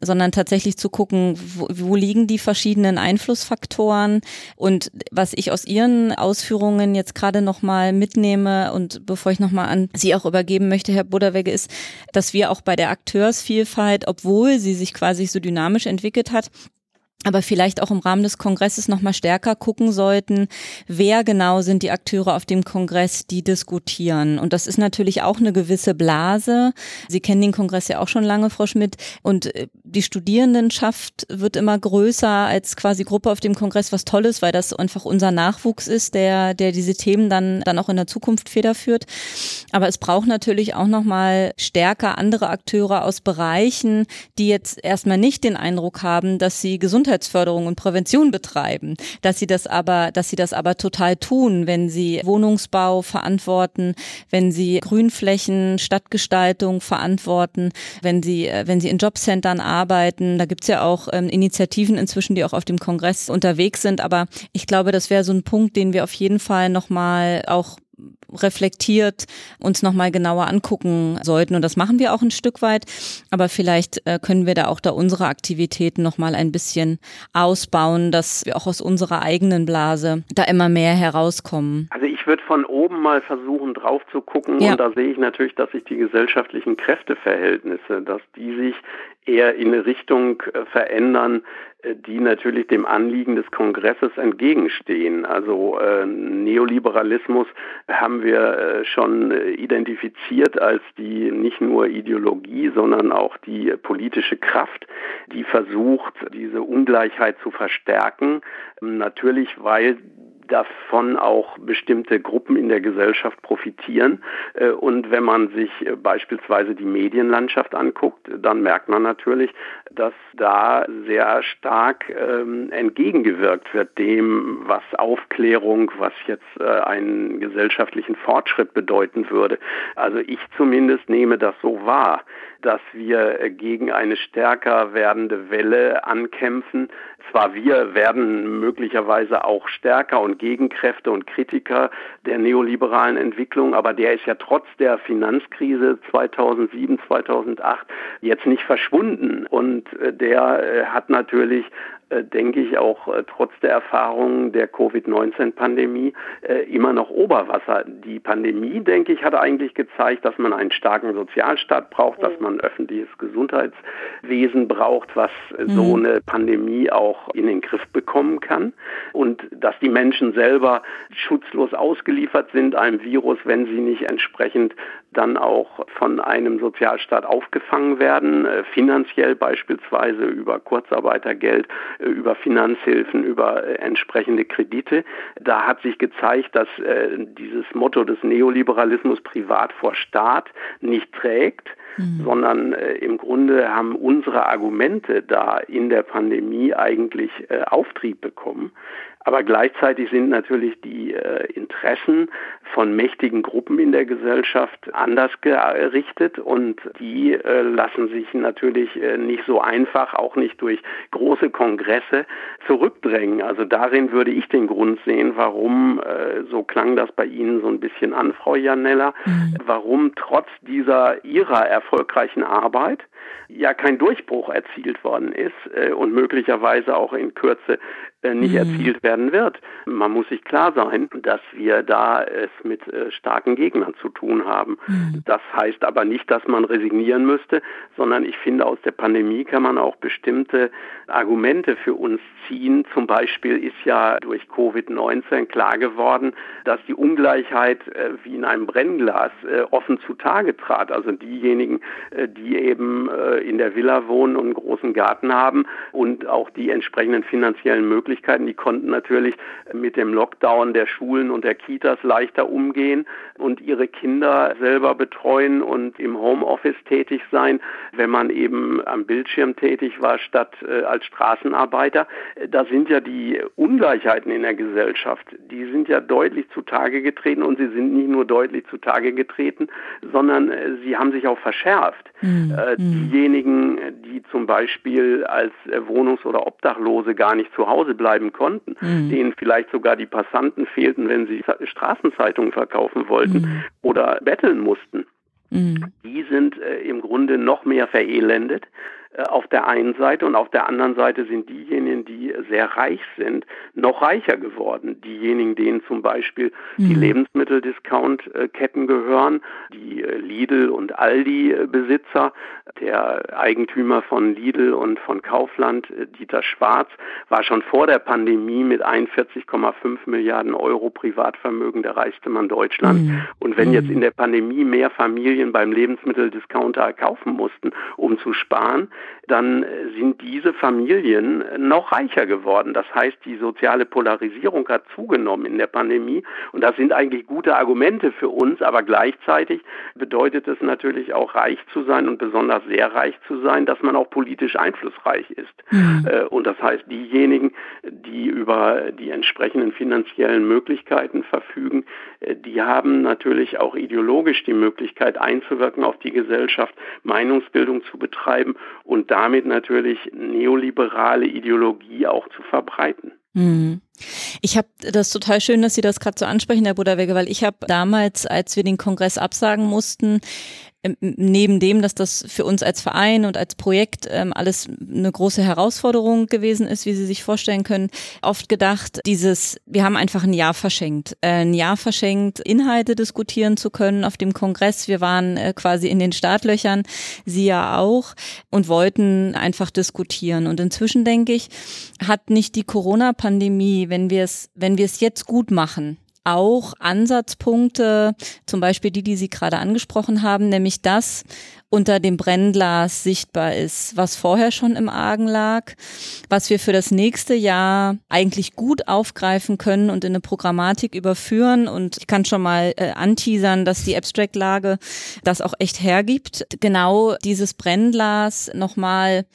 sondern tatsächlich zu gucken, wo, wo liegen die verschiedenen Einflussfaktoren. Und was ich aus Ihren Ausführungen jetzt gerade nochmal mitnehme und bevor ich nochmal an Sie auch übergeben möchte, Herr Buderwegge, ist, dass wir auch bei der Akteursvielfalt, obwohl sie sich quasi so dynamisch entwickelt hat, aber vielleicht auch im Rahmen des Kongresses noch mal stärker gucken sollten, wer genau sind die Akteure auf dem Kongress, die diskutieren. Und das ist natürlich auch eine gewisse Blase. Sie kennen den Kongress ja auch schon lange, Frau Schmidt. Und äh, die Studierendenschaft wird immer größer als quasi Gruppe auf dem Kongress, was toll ist, weil das einfach unser Nachwuchs ist, der, der diese Themen dann, dann auch in der Zukunft federführt. Aber es braucht natürlich auch noch mal stärker andere Akteure aus Bereichen, die jetzt erstmal nicht den Eindruck haben, dass sie Gesundheit Gesundheitsförderung und Prävention betreiben, dass sie das aber, dass sie das aber total tun, wenn sie Wohnungsbau verantworten, wenn sie Grünflächen, Stadtgestaltung verantworten, wenn sie, äh, wenn sie in Jobcentern arbeiten. Da gibt's ja auch ähm, Initiativen inzwischen, die auch auf dem Kongress unterwegs sind. Aber ich glaube, das wäre so ein Punkt, den wir auf jeden Fall nochmal auch reflektiert uns nochmal genauer angucken sollten. Und das machen wir auch ein Stück weit. Aber vielleicht äh, können wir da auch da unsere Aktivitäten nochmal ein bisschen ausbauen, dass wir auch aus unserer eigenen Blase da immer mehr herauskommen. Also ich würde von oben mal versuchen, drauf zu gucken. Ja. Und da sehe ich natürlich, dass sich die gesellschaftlichen Kräfteverhältnisse, dass die sich eher in eine Richtung äh, verändern, die natürlich dem Anliegen des Kongresses entgegenstehen. Also äh, Neoliberalismus haben wir äh, schon äh, identifiziert als die nicht nur Ideologie, sondern auch die politische Kraft, die versucht, diese Ungleichheit zu verstärken. Natürlich, weil davon auch bestimmte Gruppen in der Gesellschaft profitieren. Äh, und wenn man sich äh, beispielsweise die Medienlandschaft anguckt, dann merkt man natürlich, dass da sehr stark ähm, entgegengewirkt wird dem, was Aufklärung, was jetzt äh, einen gesellschaftlichen Fortschritt bedeuten würde. Also ich zumindest nehme das so wahr, dass wir gegen eine stärker werdende Welle ankämpfen. Zwar wir werden möglicherweise auch stärker und Gegenkräfte und Kritiker der neoliberalen Entwicklung, aber der ist ja trotz der Finanzkrise 2007, 2008 jetzt nicht verschwunden. Und äh, der äh, hat natürlich denke ich, auch äh, trotz der Erfahrungen der Covid-19-Pandemie äh, immer noch Oberwasser. Die Pandemie, denke ich, hat eigentlich gezeigt, dass man einen starken Sozialstaat braucht, dass man ein öffentliches Gesundheitswesen braucht, was so mhm. eine Pandemie auch in den Griff bekommen kann und dass die Menschen selber schutzlos ausgeliefert sind einem Virus, wenn sie nicht entsprechend dann auch von einem Sozialstaat aufgefangen werden, finanziell beispielsweise über Kurzarbeitergeld, äh, über Finanzhilfen, über äh, entsprechende Kredite. Da hat sich gezeigt, dass äh, dieses Motto des Neoliberalismus privat vor Staat nicht trägt, mhm. sondern im Grunde haben unsere Argumente da in der Pandemie eigentlich Auftrieb bekommen. Aber gleichzeitig sind natürlich die äh, Interessen von mächtigen Gruppen in der Gesellschaft anders gerichtet und die äh, lassen sich natürlich äh, nicht so einfach, auch nicht durch große Kongresse zurückdrängen. Also darin würde ich den Grund sehen, warum, äh, so klang das bei Ihnen so ein bisschen an, Frau Janella, mhm. warum trotz dieser Ihrer erfolgreichen Arbeit ja kein Durchbruch erzielt worden ist äh, und möglicherweise auch in Kürze äh, nicht mhm. erzielt werden wird. Man muss sich klar sein, dass wir da es mit äh, starken Gegnern zu tun haben. Mhm. Das heißt aber nicht, dass man resignieren müsste, sondern ich finde, aus der Pandemie kann man auch bestimmte Argumente für uns ziehen. Zum Beispiel ist ja durch Covid-19 klar geworden, dass die Ungleichheit äh, wie in einem Brennglas äh, offen zutage trat. Also diejenigen, äh, die eben in der Villa wohnen und einen großen Garten haben und auch die entsprechenden finanziellen Möglichkeiten. Die konnten natürlich mit dem Lockdown der Schulen und der Kitas leichter umgehen und ihre Kinder selber betreuen und im Homeoffice tätig sein, wenn man eben am Bildschirm tätig war statt äh, als Straßenarbeiter. Da sind ja die Ungleichheiten in der Gesellschaft, die sind ja deutlich zutage getreten und sie sind nicht nur deutlich zutage getreten, sondern äh, sie haben sich auch verschärft. Mhm. Äh, diejenigen, die zum Beispiel als äh, Wohnungs- oder Obdachlose gar nicht zu Hause bleiben konnten, mhm. denen vielleicht sogar die Passanten fehlten, wenn sie Straßenzeitungen verkaufen wollten mhm. oder betteln mussten. Mhm. Die sind äh, im Grunde noch mehr verelendet äh, auf der einen Seite und auf der anderen Seite sind diejenigen, die sehr reich sind, noch reicher geworden. Diejenigen, denen zum Beispiel mhm. die Lebensmitteldiscount-Ketten gehören, die äh, Lidl und Aldi-Besitzer, der Eigentümer von Lidl und von Kaufland, äh, Dieter Schwarz, war schon vor der Pandemie mit 41,5 Milliarden Euro Privatvermögen der reichste Mann Deutschlands. Mhm. Und wenn jetzt mhm. in der Pandemie mehr Familien beim Lebensmitteldiscounter kaufen mussten, um zu sparen, dann sind diese Familien noch reicher geworden. Das heißt, die soziale Polarisierung hat zugenommen in der Pandemie und das sind eigentlich gute Argumente für uns, aber gleichzeitig bedeutet es natürlich auch reich zu sein und besonders sehr reich zu sein, dass man auch politisch einflussreich ist. Mhm. Äh, und das heißt, diejenigen, die über die entsprechenden finanziellen Möglichkeiten verfügen, äh, die haben natürlich auch ideologisch die Möglichkeit einzuwirken auf die Gesellschaft, Meinungsbildung zu betreiben und damit natürlich neoliberale Ideologie auch zu verbreiten. Mhm. Ich habe das total schön, dass Sie das gerade so ansprechen, Herr Buderwege, weil ich habe damals, als wir den Kongress absagen mussten, ähm, neben dem, dass das für uns als Verein und als Projekt ähm, alles eine große Herausforderung gewesen ist, wie Sie sich vorstellen können, oft gedacht, dieses, wir haben einfach ein Jahr verschenkt. Äh, ein Jahr verschenkt, Inhalte diskutieren zu können auf dem Kongress. Wir waren äh, quasi in den Startlöchern, Sie ja auch, und wollten einfach diskutieren. Und inzwischen denke ich, hat nicht die Corona-Pandemie, wenn wir es, wenn wir es jetzt gut machen, auch Ansatzpunkte, zum Beispiel die, die Sie gerade angesprochen haben, nämlich das unter dem Brennglas sichtbar ist, was vorher schon im Argen lag, was wir für das nächste Jahr eigentlich gut aufgreifen können und in eine Programmatik überführen. Und ich kann schon mal äh, anteasern, dass die Abstract-Lage das auch echt hergibt. Genau dieses Brennglas nochmal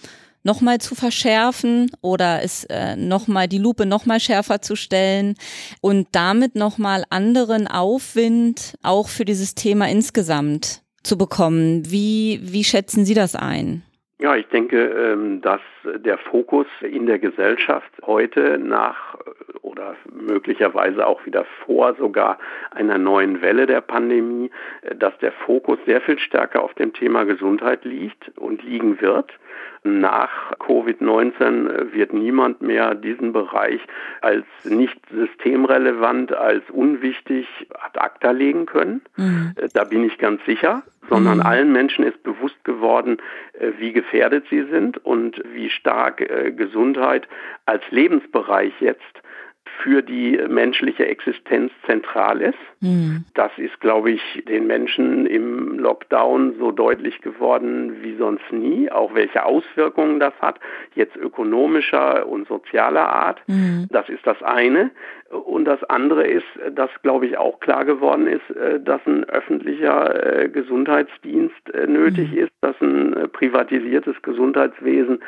nochmal zu verschärfen oder es äh, nochmal die Lupe nochmal schärfer zu stellen und damit nochmal anderen Aufwind auch für dieses Thema insgesamt zu bekommen. Wie, wie schätzen Sie das ein? Ja, ich denke, ähm, dass der Fokus in der Gesellschaft heute nach oder möglicherweise auch wieder vor sogar einer neuen Welle der Pandemie, äh, dass der Fokus sehr viel stärker auf dem Thema Gesundheit liegt und liegen wird. Nach Covid-19 wird niemand mehr diesen Bereich als nicht systemrelevant, als unwichtig ad acta legen können. Mhm. Da bin ich ganz sicher sondern mhm. allen Menschen ist bewusst geworden, äh, wie gefährdet sie sind und wie stark äh, Gesundheit als Lebensbereich jetzt für die menschliche Existenz zentral ist. Mhm. Das ist, glaube ich, den Menschen im Lockdown so deutlich geworden wie sonst nie, auch welche Auswirkungen das hat, jetzt ökonomischer und sozialer Art. Mhm. Das ist das eine. Und das andere ist, dass, glaube ich, auch klar geworden ist, äh, dass ein öffentlicher äh, Gesundheitsdienst äh, nötig mhm. ist, dass ein privatisiertes Gesundheitswesen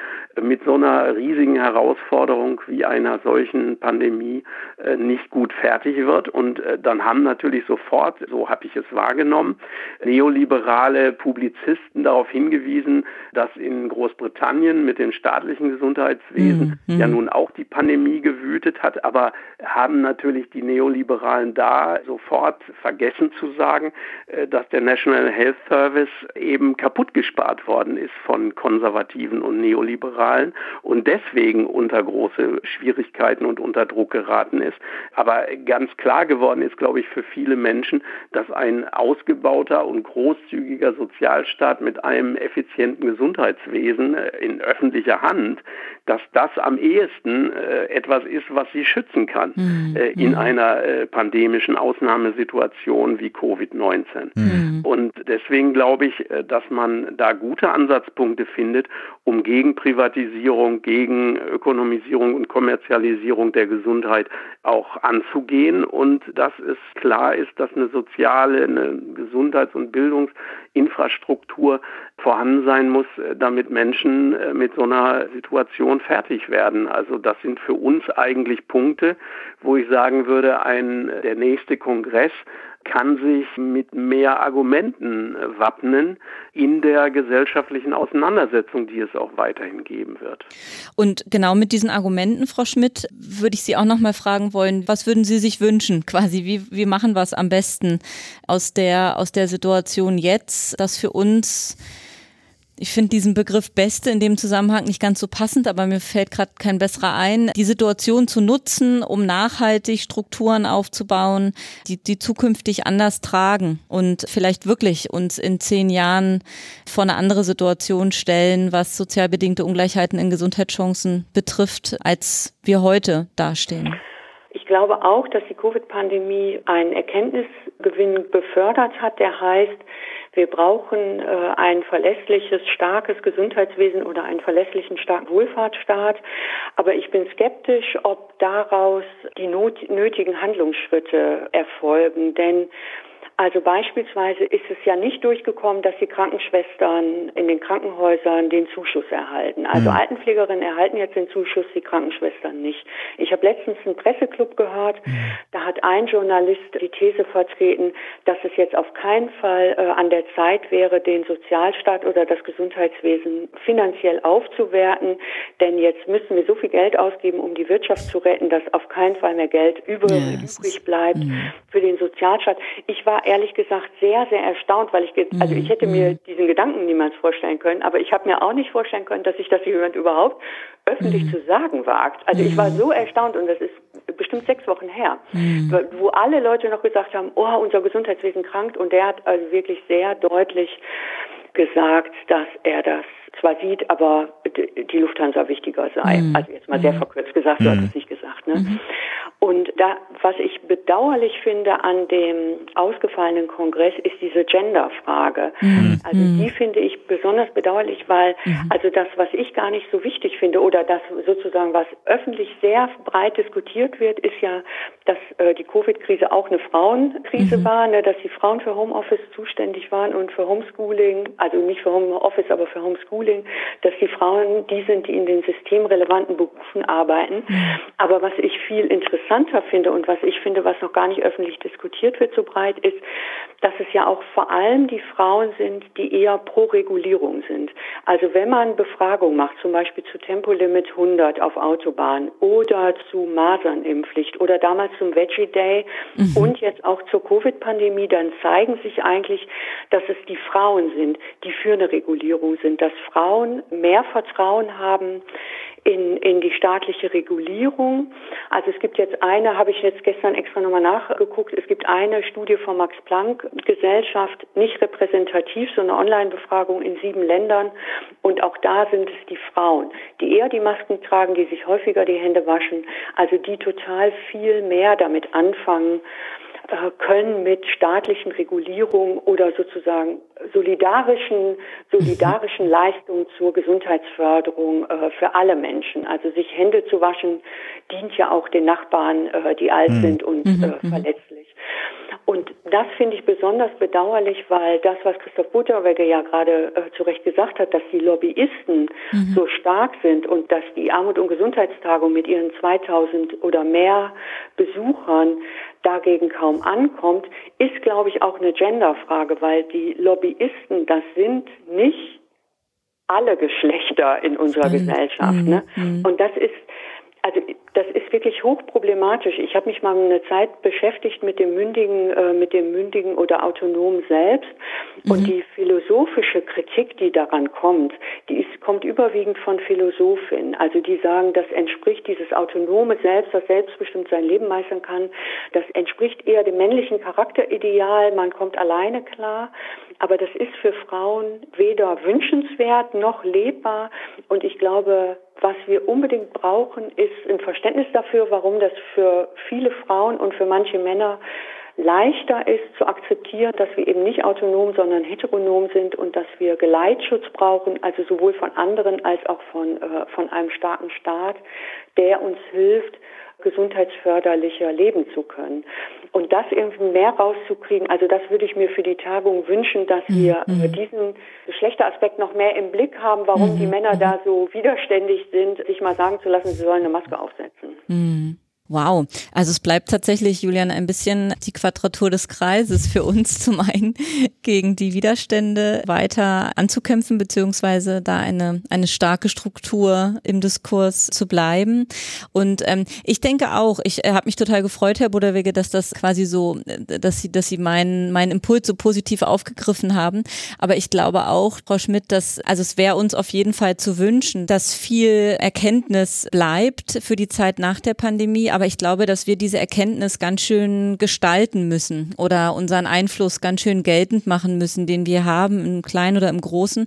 mit so einer riesigen Herausforderung wie einer solchen Pandemie nicht gut fertig wird. Und dann haben natürlich sofort, so habe ich es wahrgenommen, neoliberale Publizisten darauf hingewiesen, dass in Großbritannien mit dem staatlichen Gesundheitswesen mhm. ja nun auch die Pandemie gewütet hat, aber haben haben natürlich die Neoliberalen da sofort vergessen zu sagen, äh, dass der National Health Service eben kaputt gespart worden ist von Konservativen und Neoliberalen und deswegen unter große Schwierigkeiten und unter Druck geraten ist. Aber ganz klar geworden ist, glaube ich, für viele Menschen, dass ein ausgebauter und großzügiger Sozialstaat mit einem effizienten Gesundheitswesen äh, in öffentlicher Hand, dass das am ehesten äh, etwas ist, was sie schützen kann. Mhm. Äh, in mhm. einer äh, pandemischen Ausnahmesituation wie Covid-19. Mhm. Und deswegen glaube ich, äh, dass man da gute Ansatzpunkte findet, um gegen Privatisierung, gegen Ökonomisierung und Kommerzialisierung der Gesundheit auch anzugehen und dass es klar ist, dass eine soziale, eine Gesundheits- und Bildungsinfrastruktur vorhanden sein muss, äh, damit Menschen äh, mit so einer Situation fertig werden. Also das sind für uns eigentlich Punkte, wo ich sagen würde, ein, der nächste Kongress kann sich mit mehr Argumenten äh, wappnen in der gesellschaftlichen Auseinandersetzung, die es auch weiterhin geben wird. Und genau mit diesen Argumenten, Frau Schmidt, würde ich Sie auch noch mal fragen wollen, was würden Sie sich wünschen? Quasi, wie, wie machen wir es am besten aus der, aus der Situation jetzt, dass für uns ich finde diesen Begriff Beste in dem Zusammenhang nicht ganz so passend, aber mir fällt gerade kein besserer ein, die Situation zu nutzen, um nachhaltig Strukturen aufzubauen, die, die zukünftig anders tragen und vielleicht wirklich uns in zehn Jahren vor eine andere Situation stellen, was sozial bedingte Ungleichheiten in Gesundheitschancen betrifft, als wir heute dastehen. Ich glaube auch, dass die Covid-Pandemie einen Erkenntnisgewinn befördert hat, der heißt, wir brauchen äh, ein verlässliches, starkes Gesundheitswesen oder einen verlässlichen, starken Wohlfahrtsstaat. Aber ich bin skeptisch, ob daraus die not nötigen Handlungsschritte erfolgen. Denn also beispielsweise ist es ja nicht durchgekommen, dass die Krankenschwestern in den Krankenhäusern den Zuschuss erhalten. Also mhm. Altenpflegerinnen erhalten jetzt den Zuschuss, die Krankenschwestern nicht. Ich habe letztens einen Presseclub gehört, mhm. da hat ein Journalist die These vertreten, dass es jetzt auf keinen Fall äh, an der Zeit wäre, den Sozialstaat oder das Gesundheitswesen finanziell aufzuwerten, denn jetzt müssen wir so viel Geld ausgeben, um die Wirtschaft zu retten, dass auf keinen Fall mehr Geld übrig, ja, übrig bleibt mhm. für den Sozialstaat. Ich war ehrlich gesagt sehr, sehr erstaunt, weil ich, also ich hätte mir mhm. diesen Gedanken niemals vorstellen können, aber ich habe mir auch nicht vorstellen können, dass sich das jemand überhaupt öffentlich mhm. zu sagen wagt. Also ich war mhm. so erstaunt und das ist bestimmt sechs Wochen her, mhm. wo alle Leute noch gesagt haben, oh, unser Gesundheitswesen krankt und der hat also wirklich sehr deutlich gesagt, dass er das zwar sieht, aber die Lufthansa wichtiger sei. Mhm. Also jetzt mal sehr mhm. verkürzt gesagt, so hat es nicht gesagt. Ne? Mhm. Und da, was ich bedauerlich finde an dem ausgefallenen Kongress, ist diese Gender-Frage. Mhm. Also die mhm. finde ich besonders bedauerlich, weil mhm. also das, was ich gar nicht so wichtig finde oder das sozusagen, was öffentlich sehr breit diskutiert wird, ist ja, dass äh, die Covid-Krise auch eine Frauenkrise mhm. war, ne, dass die Frauen für Homeoffice zuständig waren und für Homeschooling, also nicht für Homeoffice, aber für Homeschooling, dass die Frauen die sind, die in den systemrelevanten Berufen arbeiten. Mhm. Aber was ich viel interessanter interessanter finde und was ich finde, was noch gar nicht öffentlich diskutiert wird so breit, ist, dass es ja auch vor allem die Frauen sind, die eher pro Regulierung sind. Also wenn man Befragung macht, zum Beispiel zu Tempolimit 100 auf Autobahn oder zu Masernimpflicht oder damals zum Veggie Day mhm. und jetzt auch zur Covid-Pandemie, dann zeigen sich eigentlich, dass es die Frauen sind, die für eine Regulierung sind, dass Frauen mehr Vertrauen haben in, in die staatliche Regulierung. Also es gibt jetzt eine, habe ich jetzt gestern extra nochmal nachgeguckt, es gibt eine Studie von Max Planck Gesellschaft, nicht repräsentativ, so eine Online-Befragung in sieben Ländern. Und auch da sind es die Frauen, die eher die Masken tragen, die sich häufiger die Hände waschen, also die total viel mehr damit anfangen, können mit staatlichen Regulierungen oder sozusagen solidarischen, solidarischen mhm. Leistungen zur Gesundheitsförderung äh, für alle Menschen. Also sich Hände zu waschen, dient ja auch den Nachbarn, äh, die alt mhm. sind und mhm. äh, mhm. verletzlich. Und das finde ich besonders bedauerlich, weil das, was Christoph Butterwegge ja gerade äh, zu Recht gesagt hat, dass die Lobbyisten mhm. so stark sind und dass die Armut- und Gesundheitstagung mit ihren 2000 oder mehr Besuchern dagegen kaum ankommt, ist, glaube ich, auch eine Genderfrage, weil die Lobbyisten, das sind nicht alle Geschlechter in unserer mhm. Gesellschaft. Ne? Mhm. Und das ist also das ist wirklich hochproblematisch. Ich habe mich mal eine Zeit beschäftigt mit dem mündigen, äh, mit dem mündigen oder autonomen Selbst mhm. und die philosophische Kritik, die daran kommt, die ist, kommt überwiegend von Philosophinnen. Also die sagen, das entspricht dieses autonome Selbst, das selbstbestimmt sein Leben meistern kann. Das entspricht eher dem männlichen Charakterideal. Man kommt alleine klar. Aber das ist für Frauen weder wünschenswert noch lebbar. Und ich glaube, was wir unbedingt brauchen, ist ein Verständnis dafür, warum das für viele Frauen und für manche Männer leichter ist zu akzeptieren, dass wir eben nicht autonom, sondern heteronom sind und dass wir Geleitschutz brauchen, also sowohl von anderen als auch von, äh, von einem starken Staat, der uns hilft, gesundheitsförderlicher leben zu können. Und das irgendwie mehr rauszukriegen, also das würde ich mir für die Tagung wünschen, dass mhm. wir mhm. diesen Geschlechteraspekt noch mehr im Blick haben, warum mhm. die Männer da mhm. so widerständig sind, sich mal sagen zu lassen, sie sollen eine Maske aufsetzen. Mhm. Wow, also es bleibt tatsächlich, Julian, ein bisschen die Quadratur des Kreises für uns zum einen gegen die Widerstände weiter anzukämpfen, beziehungsweise da eine, eine starke Struktur im Diskurs zu bleiben. Und ähm, ich denke auch, ich äh, habe mich total gefreut, Herr Buderwege, dass das quasi so, äh, dass Sie, dass Sie meinen, meinen Impuls so positiv aufgegriffen haben. Aber ich glaube auch, Frau Schmidt, dass, also es wäre uns auf jeden Fall zu wünschen, dass viel Erkenntnis bleibt für die Zeit nach der Pandemie aber ich glaube, dass wir diese Erkenntnis ganz schön gestalten müssen oder unseren Einfluss ganz schön geltend machen müssen, den wir haben, im Kleinen oder im Großen,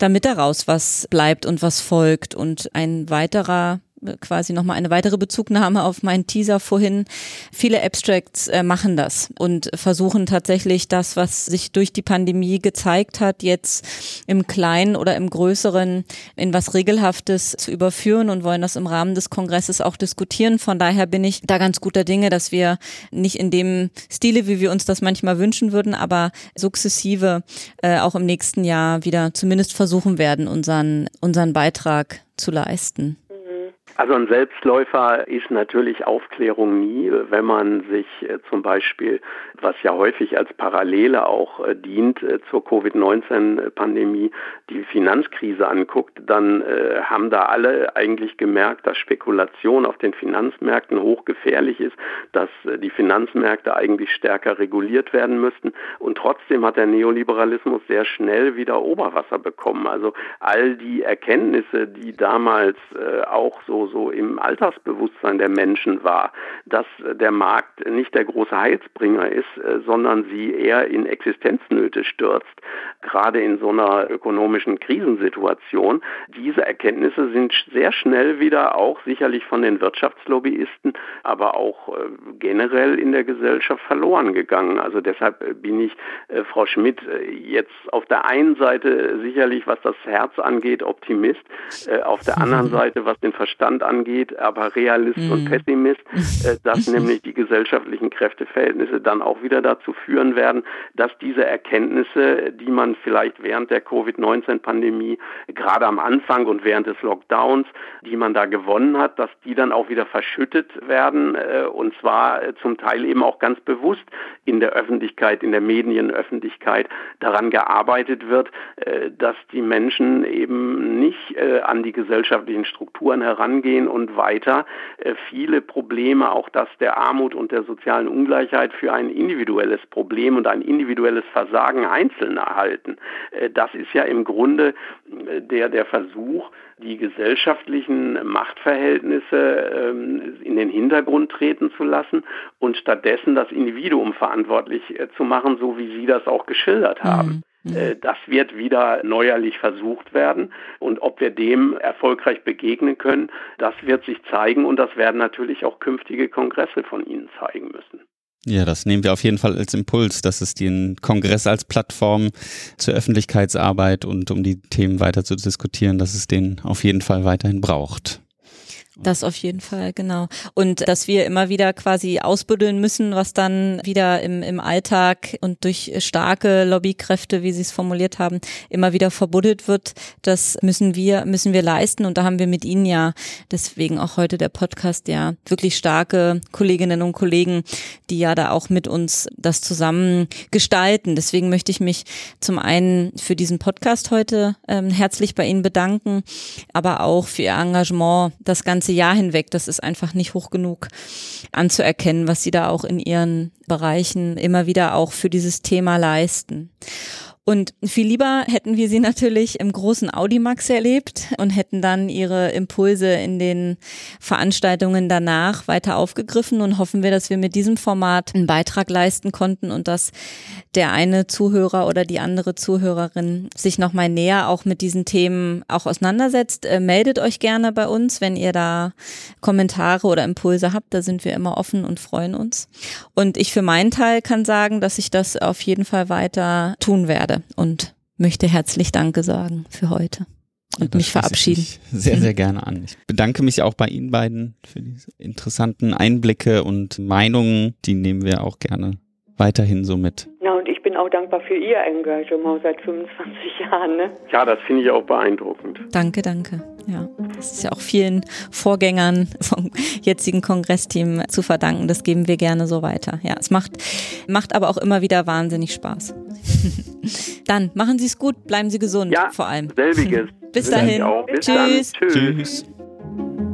damit daraus was bleibt und was folgt. Und ein weiterer quasi nochmal eine weitere Bezugnahme auf meinen Teaser vorhin. Viele Abstracts äh, machen das und versuchen tatsächlich das, was sich durch die Pandemie gezeigt hat, jetzt im Kleinen oder im Größeren in was Regelhaftes zu überführen und wollen das im Rahmen des Kongresses auch diskutieren. Von daher bin ich da ganz guter Dinge, dass wir nicht in dem Stile, wie wir uns das manchmal wünschen würden, aber sukzessive äh, auch im nächsten Jahr wieder zumindest versuchen werden, unseren, unseren Beitrag zu leisten. Also ein Selbstläufer ist natürlich Aufklärung nie, wenn man sich äh, zum Beispiel, was ja häufig als Parallele auch äh, dient äh, zur Covid-19-Pandemie, die Finanzkrise anguckt, dann haben da alle eigentlich gemerkt, dass Spekulation auf den Finanzmärkten hochgefährlich ist, dass die Finanzmärkte eigentlich stärker reguliert werden müssten. Und trotzdem hat der Neoliberalismus sehr schnell wieder Oberwasser bekommen. Also all die Erkenntnisse, die damals auch so so im Alltagsbewusstsein der Menschen war, dass der Markt nicht der große Heilsbringer ist, äh, sondern sie eher in Existenznöte stürzt, gerade in so einer ökonomischen Krisensituation. Diese Erkenntnisse sind sehr schnell wieder auch sicherlich von den Wirtschaftslobbyisten, aber auch äh, generell in der Gesellschaft verloren gegangen. Also deshalb bin ich, äh, Frau Schmidt, jetzt auf der einen Seite sicherlich, was das Herz angeht, Optimist, auf der anderen Seite, was den Verstand Verstand angeht, aber Realist mhm. und Pessimist, äh, dass nämlich die gesellschaftlichen Kräfteverhältnisse dann auch wieder dazu führen werden, dass diese Erkenntnisse, die man vielleicht während der Covid-19-Pandemie gerade am Anfang und während des Lockdowns, die man da gewonnen hat, dass die dann auch wieder verschüttet werden äh, und zwar äh, zum Teil eben auch ganz bewusst in der Öffentlichkeit, in der Medienöffentlichkeit daran gearbeitet wird, äh, dass die Menschen eben nicht an die gesellschaftlichen Strukturen herangehen, gehen und weiter viele Probleme, auch das der Armut und der sozialen Ungleichheit für ein individuelles Problem und ein individuelles Versagen Einzelner halten. Äh, das ist ja im Grunde äh, der, der Versuch, die gesellschaftlichen Machtverhältnisse ähm, in den Hintergrund treten zu lassen und stattdessen das Individuum verantwortlich zu machen, so wie Sie das auch geschildert haben. Mhm. Äh, das wird wieder neuerlich versucht werden. Und ob wir dem erfolgreich begegnen können, das wird sich zeigen. Und das werden natürlich auch künftige Kongresse von Ihnen zeigen müssen. Ja, das nehmen wir auf jeden Fall als Impuls, dass es den Kongress als Plattform zur Öffentlichkeitsarbeit und um die Themen weiter zu diskutieren, dass es den auf jeden Fall weiterhin braucht. Das auf jeden Fall, genau. Und dass wir immer wieder quasi ausbuddeln müssen, was dann wieder im, im Alltag und durch starke Lobbykräfte, wie Sie es formuliert haben, immer wieder verbuddelt wird, das müssen wir, müssen wir leisten. Und da haben wir mit Ihnen ja, deswegen auch heute der Podcast, ja, wirklich starke Kolleginnen und Kollegen, die ja da auch mit uns das zusammen gestalten. Deswegen möchte ich mich zum einen für diesen Podcast heute ähm, herzlich bei Ihnen bedanken, aber auch für Ihr Engagement, das Ganze ganze Jahr hinweg. Das ist einfach nicht hoch genug anzuerkennen, was sie da auch in ihren Bereichen immer wieder auch für dieses Thema leisten. Und viel lieber hätten wir sie natürlich im großen Audimax erlebt und hätten dann ihre Impulse in den Veranstaltungen danach weiter aufgegriffen und hoffen wir, dass wir mit diesem Format einen Beitrag leisten konnten und dass der eine Zuhörer oder die andere Zuhörerin sich nochmal näher auch mit diesen Themen auch auseinandersetzt. Äh, meldet euch gerne bei uns, wenn ihr da Kommentare oder Impulse habt. Da sind wir immer offen und freuen uns. Und ich für meinen Teil kann sagen, dass ich das auf jeden Fall weiter tun werde und möchte herzlich Danke sagen für heute und ja, mich verabschieden. sehr, sehr gerne an. Ich bedanke mich auch bei Ihnen beiden für diese interessanten Einblicke und Meinungen. Die nehmen wir auch gerne weiterhin so mit. Bin auch dankbar für Ihr Engagement seit 25 Jahren. Ne? Ja, das finde ich auch beeindruckend. Danke, danke. Ja, das ist ja auch vielen Vorgängern vom jetzigen Kongressteam zu verdanken. Das geben wir gerne so weiter. Ja, es macht, macht aber auch immer wieder wahnsinnig Spaß. Dann machen Sie es gut, bleiben Sie gesund ja, vor allem. Selbiges. Bis dahin. Bis Tschüss. Dann. Tschüss. Tschüss.